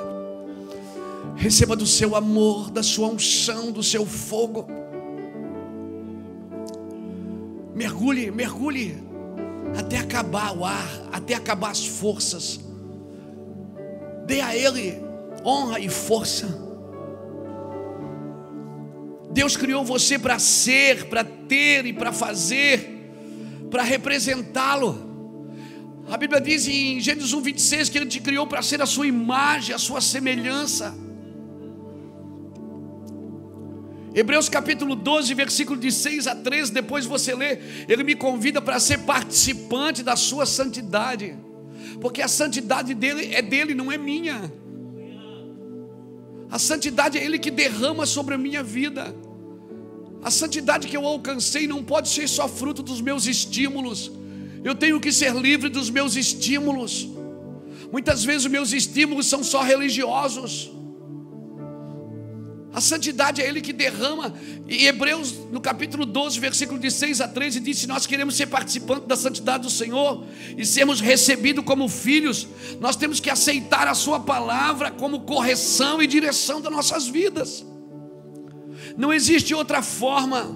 receba do seu amor, da sua unção, do seu fogo. Mergulhe, mergulhe até acabar o ar, até acabar as forças. Dê a Ele honra e força. Deus criou você para ser, para ter e para fazer, para representá-lo. A Bíblia diz em Gênesis 1, 26 que Ele te criou para ser a sua imagem, a sua semelhança. Hebreus capítulo 12, versículo de 6 a 13, depois você lê, ele me convida para ser participante da sua santidade, porque a santidade dele é dele, não é minha. A santidade é ele que derrama sobre a minha vida. A santidade que eu alcancei não pode ser só fruto dos meus estímulos. Eu tenho que ser livre dos meus estímulos. Muitas vezes os meus estímulos são só religiosos. A santidade é Ele que derrama. E Hebreus, no capítulo 12, versículo de 6 a 13, diz: Se nós queremos ser participantes da santidade do Senhor e sermos recebidos como filhos, nós temos que aceitar a Sua palavra como correção e direção das nossas vidas. Não existe outra forma.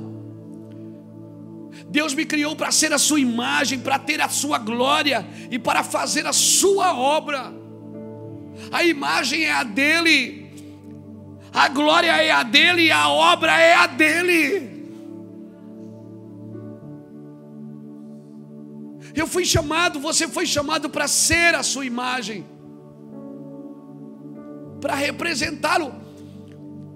Deus me criou para ser a sua imagem, para ter a sua glória e para fazer a sua obra. A imagem é a dele, a glória é a dele e a obra é a dele. Eu fui chamado, você foi chamado para ser a sua imagem, para representá-lo.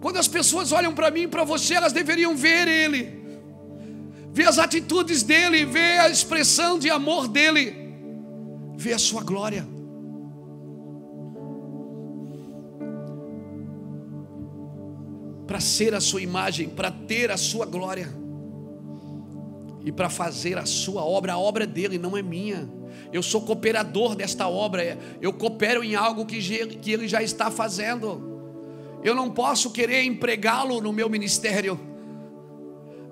Quando as pessoas olham para mim e para você, elas deveriam ver Ele, ver as atitudes dele, ver a expressão de amor dele, ver a sua glória. Para ser a sua imagem, para ter a sua glória e para fazer a sua obra, a obra dele não é minha. Eu sou cooperador desta obra, eu coopero em algo que, que ele já está fazendo. Eu não posso querer empregá-lo no meu ministério.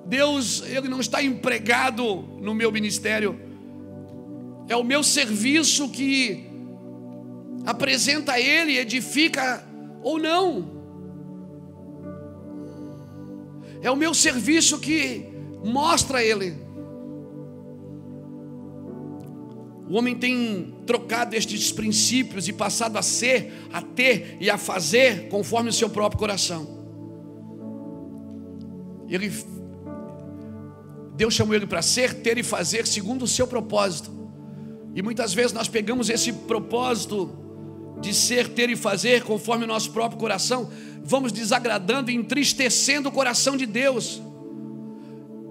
Deus, ele não está empregado no meu ministério. É o meu serviço que apresenta ele, edifica ou não. É o meu serviço que mostra ele. O homem tem trocado estes princípios e passado a ser, a ter e a fazer conforme o seu próprio coração. Ele, Deus chamou ele para ser, ter e fazer segundo o seu propósito. E muitas vezes nós pegamos esse propósito de ser, ter e fazer conforme o nosso próprio coração, vamos desagradando e entristecendo o coração de Deus.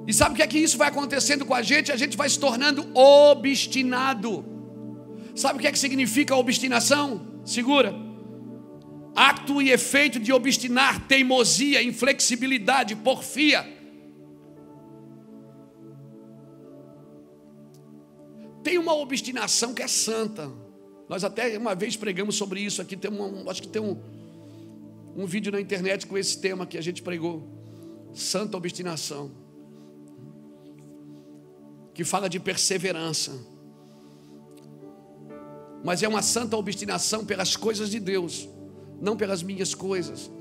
E sabe o que é que isso vai acontecendo com a gente? A gente vai se tornando obstinado. Sabe o que é que significa obstinação? Segura. Acto e efeito de obstinar, teimosia, inflexibilidade, porfia. Tem uma obstinação que é santa. Nós até uma vez pregamos sobre isso aqui. Tem um, acho que tem um, um vídeo na internet com esse tema que a gente pregou. Santa obstinação que fala de perseverança. Mas é uma santa obstinação pelas coisas de Deus, não pelas minhas coisas.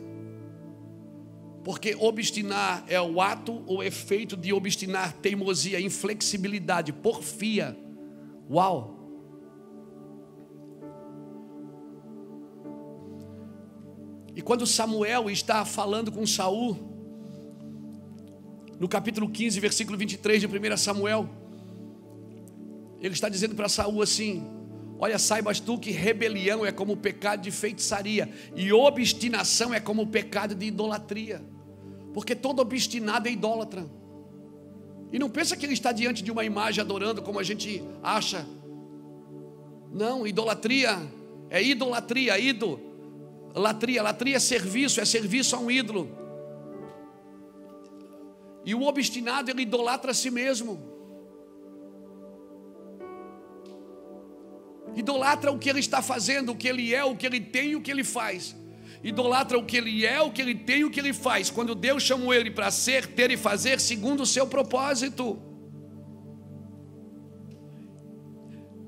Porque obstinar é o ato ou efeito de obstinar teimosia, inflexibilidade, porfia. Uau! E quando Samuel está falando com Saul, no capítulo 15, versículo 23 de 1 Samuel, ele está dizendo para Saul assim: Olha, saibas tu que rebelião é como o pecado de feitiçaria, e obstinação é como o pecado de idolatria. Porque todo obstinado é idólatra. E não pensa que ele está diante de uma imagem adorando como a gente acha. Não, idolatria é idolatria, ídolo. Latria, latria é serviço, é serviço a um ídolo. E o obstinado ele idolatra a si mesmo. Idolatra o que ele está fazendo, o que ele é, o que ele tem e o que ele faz. Idolatra o que ele é, o que ele tem e o que ele faz. Quando Deus chamou ele para ser, ter e fazer segundo o seu propósito.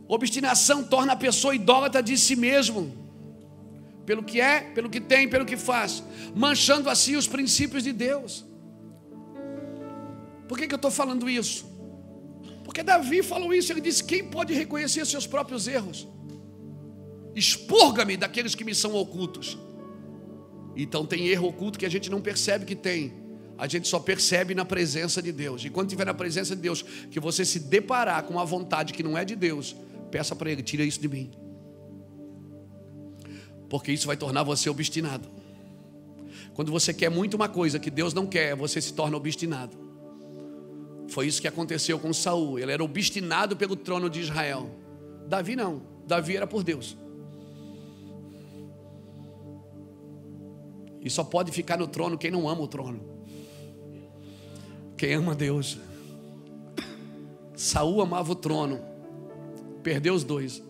Obstinação torna a pessoa idólatra de si mesmo, pelo que é, pelo que tem, pelo que faz, manchando assim os princípios de Deus. Por que, que eu estou falando isso? Porque Davi falou isso, ele disse: Quem pode reconhecer seus próprios erros? Expurga-me daqueles que me são ocultos. Então tem erro oculto que a gente não percebe que tem. A gente só percebe na presença de Deus. E quando estiver na presença de Deus, que você se deparar com uma vontade que não é de Deus, peça para Ele, tira isso de mim. Porque isso vai tornar você obstinado. Quando você quer muito uma coisa que Deus não quer, você se torna obstinado. Foi isso que aconteceu com Saul. Ele era obstinado pelo trono de Israel. Davi não. Davi era por Deus. E só pode ficar no trono quem não ama o trono. Quem ama Deus. Saul amava o trono. Perdeu os dois.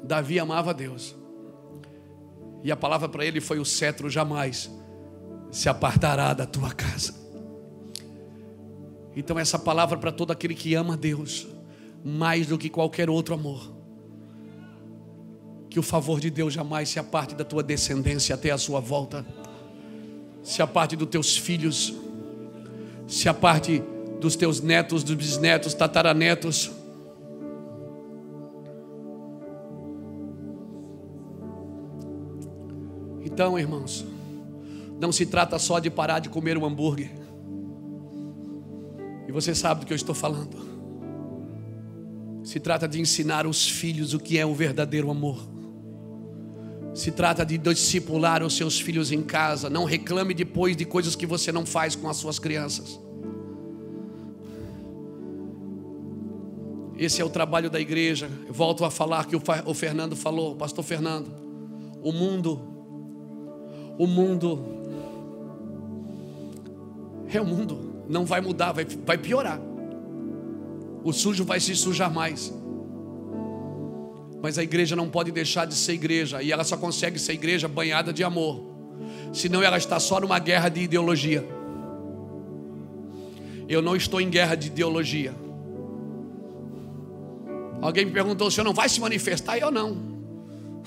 Davi amava Deus. E a palavra para ele foi: o cetro jamais se apartará da tua casa. Então, essa palavra para todo aquele que ama Deus, mais do que qualquer outro amor. Que o favor de Deus jamais se aparte da tua descendência até a sua volta. se aparte dos teus filhos, se aparte dos teus netos, dos bisnetos, tataranetos. Então, irmãos, não se trata só de parar de comer um hambúrguer. E você sabe do que eu estou falando. Se trata de ensinar os filhos o que é o verdadeiro amor. Se trata de discipular os seus filhos em casa. Não reclame depois de coisas que você não faz com as suas crianças. Esse é o trabalho da igreja. Eu volto a falar que o Fernando falou, o pastor Fernando. O mundo, o mundo, é o mundo, não vai mudar, vai, vai piorar. O sujo vai se sujar mais. Mas a igreja não pode deixar de ser igreja, e ela só consegue ser igreja banhada de amor, senão ela está só numa guerra de ideologia. Eu não estou em guerra de ideologia. Alguém me perguntou: o senhor não vai se manifestar? Eu não.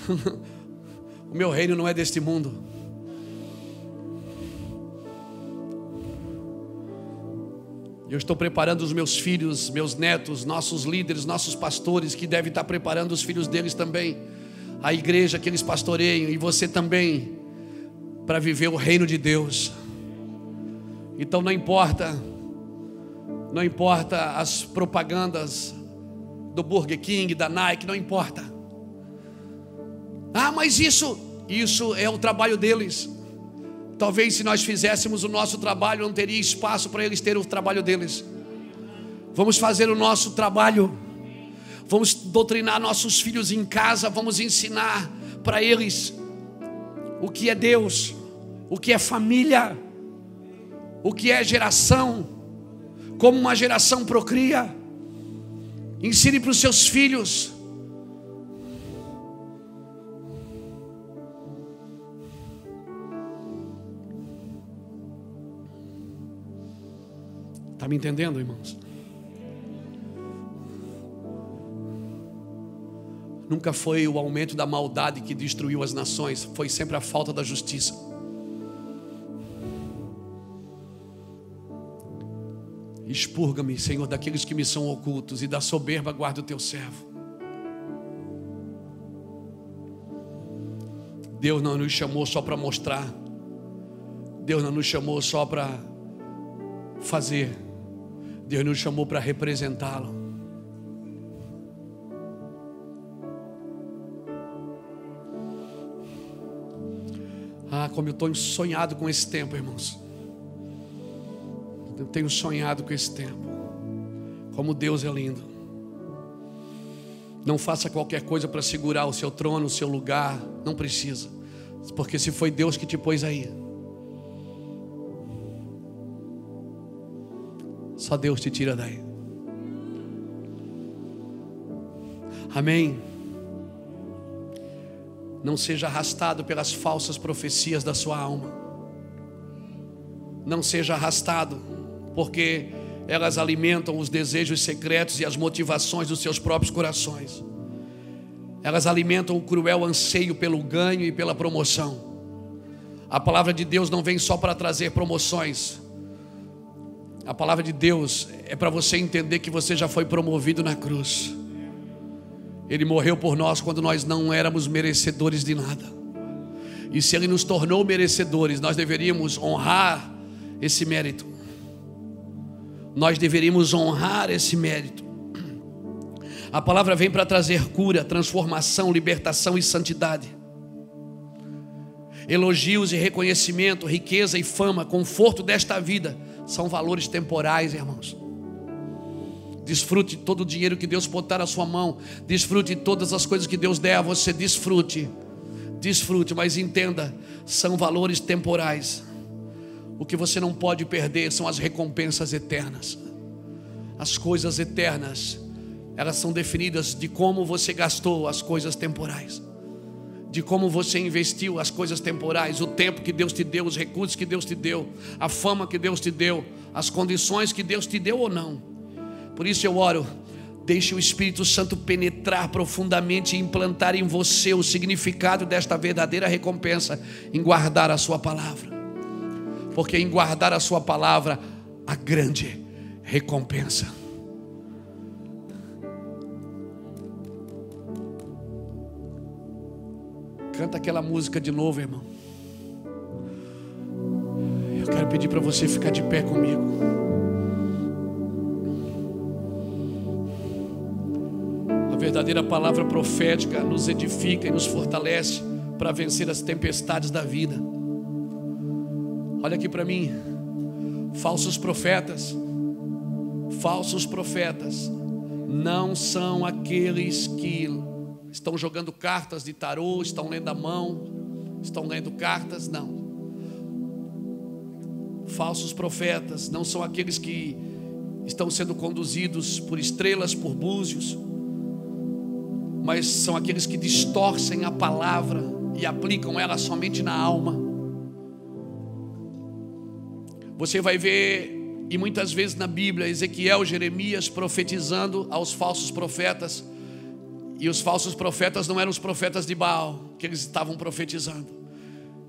o meu reino não é deste mundo. Eu estou preparando os meus filhos, meus netos, nossos líderes, nossos pastores, que devem estar preparando os filhos deles também, a igreja que eles pastoreiam e você também, para viver o reino de Deus. Então não importa, não importa as propagandas do Burger King, da Nike, não importa. Ah, mas isso, isso é o trabalho deles. Talvez se nós fizéssemos o nosso trabalho, não teria espaço para eles terem o trabalho deles. Vamos fazer o nosso trabalho. Vamos doutrinar nossos filhos em casa, vamos ensinar para eles o que é Deus, o que é família, o que é geração, como uma geração procria. Ensine para os seus filhos Está me entendendo, irmãos? Nunca foi o aumento da maldade que destruiu as nações, foi sempre a falta da justiça. Expurga-me, Senhor, daqueles que me são ocultos e da soberba guarda o teu servo. Deus não nos chamou só para mostrar, Deus não nos chamou só para fazer, Deus nos chamou para representá-lo. Ah, como eu estou sonhado com esse tempo, irmãos. Eu tenho sonhado com esse tempo. Como Deus é lindo. Não faça qualquer coisa para segurar o seu trono, o seu lugar. Não precisa. Porque se foi Deus que te pôs aí. Só Deus te tira daí. Amém. Não seja arrastado pelas falsas profecias da sua alma. Não seja arrastado, porque elas alimentam os desejos secretos e as motivações dos seus próprios corações. Elas alimentam o cruel anseio pelo ganho e pela promoção. A palavra de Deus não vem só para trazer promoções, a palavra de Deus é para você entender que você já foi promovido na cruz. Ele morreu por nós quando nós não éramos merecedores de nada. E se Ele nos tornou merecedores, nós deveríamos honrar esse mérito. Nós deveríamos honrar esse mérito. A palavra vem para trazer cura, transformação, libertação e santidade. Elogios e reconhecimento, riqueza e fama, conforto desta vida são valores temporais, irmãos. Desfrute todo o dinheiro que Deus botar na sua mão. Desfrute todas as coisas que Deus der a você. Desfrute. Desfrute, mas entenda, são valores temporais. O que você não pode perder são as recompensas eternas. As coisas eternas, elas são definidas de como você gastou as coisas temporais de como você investiu as coisas temporais, o tempo que Deus te deu, os recursos que Deus te deu, a fama que Deus te deu, as condições que Deus te deu ou não. Por isso eu oro, deixe o Espírito Santo penetrar profundamente e implantar em você o significado desta verdadeira recompensa em guardar a sua palavra. porque em guardar a Sua palavra há grande recompensa. Canta aquela música de novo, irmão. Eu quero pedir para você ficar de pé comigo. A verdadeira palavra profética nos edifica e nos fortalece para vencer as tempestades da vida. Olha aqui para mim. Falsos profetas, falsos profetas não são aqueles que estão jogando cartas de tarô, estão lendo a mão, estão lendo cartas, não. Falsos profetas não são aqueles que estão sendo conduzidos por estrelas, por búzios, mas são aqueles que distorcem a palavra e aplicam ela somente na alma. Você vai ver, e muitas vezes na Bíblia, Ezequiel, Jeremias profetizando aos falsos profetas, e os falsos profetas não eram os profetas de Baal que eles estavam profetizando,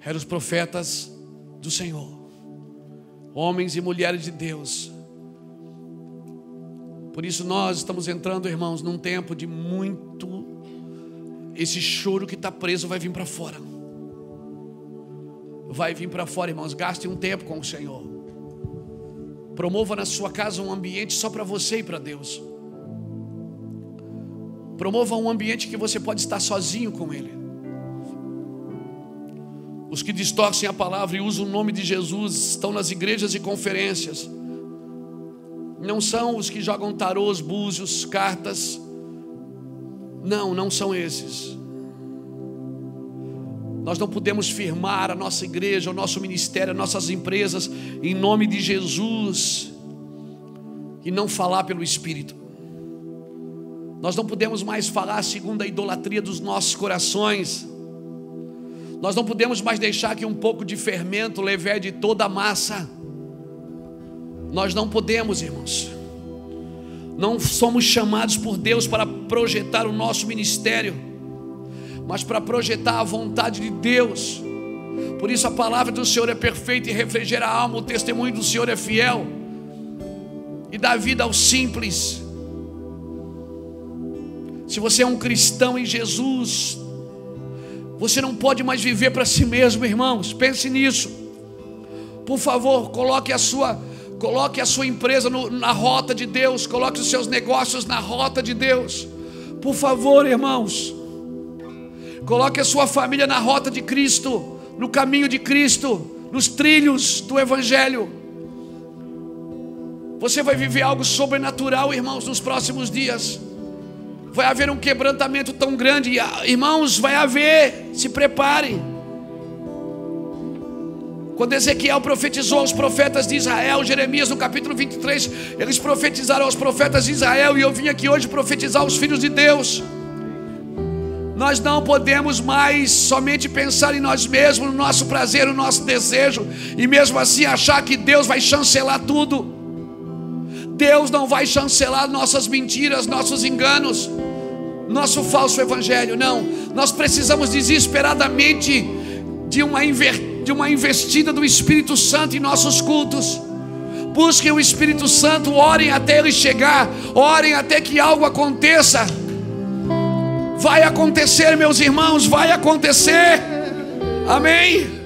eram os profetas do Senhor, homens e mulheres de Deus. Por isso nós estamos entrando, irmãos, num tempo de muito. Esse choro que está preso vai vir para fora. Vai vir para fora, irmãos. Gaste um tempo com o Senhor. Promova na sua casa um ambiente só para você e para Deus. Promova um ambiente que você pode estar sozinho com Ele. Os que distorcem a palavra e usam o nome de Jesus estão nas igrejas e conferências. Não são os que jogam tarôs, búzios, cartas. Não, não são esses. Nós não podemos firmar a nossa igreja, o nosso ministério, as nossas empresas em nome de Jesus e não falar pelo Espírito. Nós não podemos mais falar segundo a idolatria dos nossos corações. Nós não podemos mais deixar que um pouco de fermento leve toda a massa. Nós não podemos, irmãos. Não somos chamados por Deus para projetar o nosso ministério, mas para projetar a vontade de Deus. Por isso a palavra do Senhor é perfeita e refrigera a alma, o testemunho do Senhor é fiel e dá vida aos simples. Se você é um cristão em Jesus, você não pode mais viver para si mesmo, irmãos. Pense nisso. Por favor, coloque a sua coloque a sua empresa no, na rota de Deus, coloque os seus negócios na rota de Deus. Por favor, irmãos. Coloque a sua família na rota de Cristo, no caminho de Cristo, nos trilhos do evangelho. Você vai viver algo sobrenatural, irmãos, nos próximos dias vai haver um quebrantamento tão grande, irmãos, vai haver, se preparem. Quando Ezequiel profetizou aos profetas de Israel, Jeremias no capítulo 23, eles profetizaram aos profetas de Israel, e eu vim aqui hoje profetizar aos filhos de Deus. Nós não podemos mais somente pensar em nós mesmos, no nosso prazer, no nosso desejo, e mesmo assim achar que Deus vai chancelar tudo. Deus não vai chancelar nossas mentiras, nossos enganos, nosso falso evangelho. Não, nós precisamos desesperadamente de uma, de uma investida do Espírito Santo em nossos cultos. Busquem o Espírito Santo, orem até ele chegar, orem até que algo aconteça. Vai acontecer, meus irmãos, vai acontecer. Amém.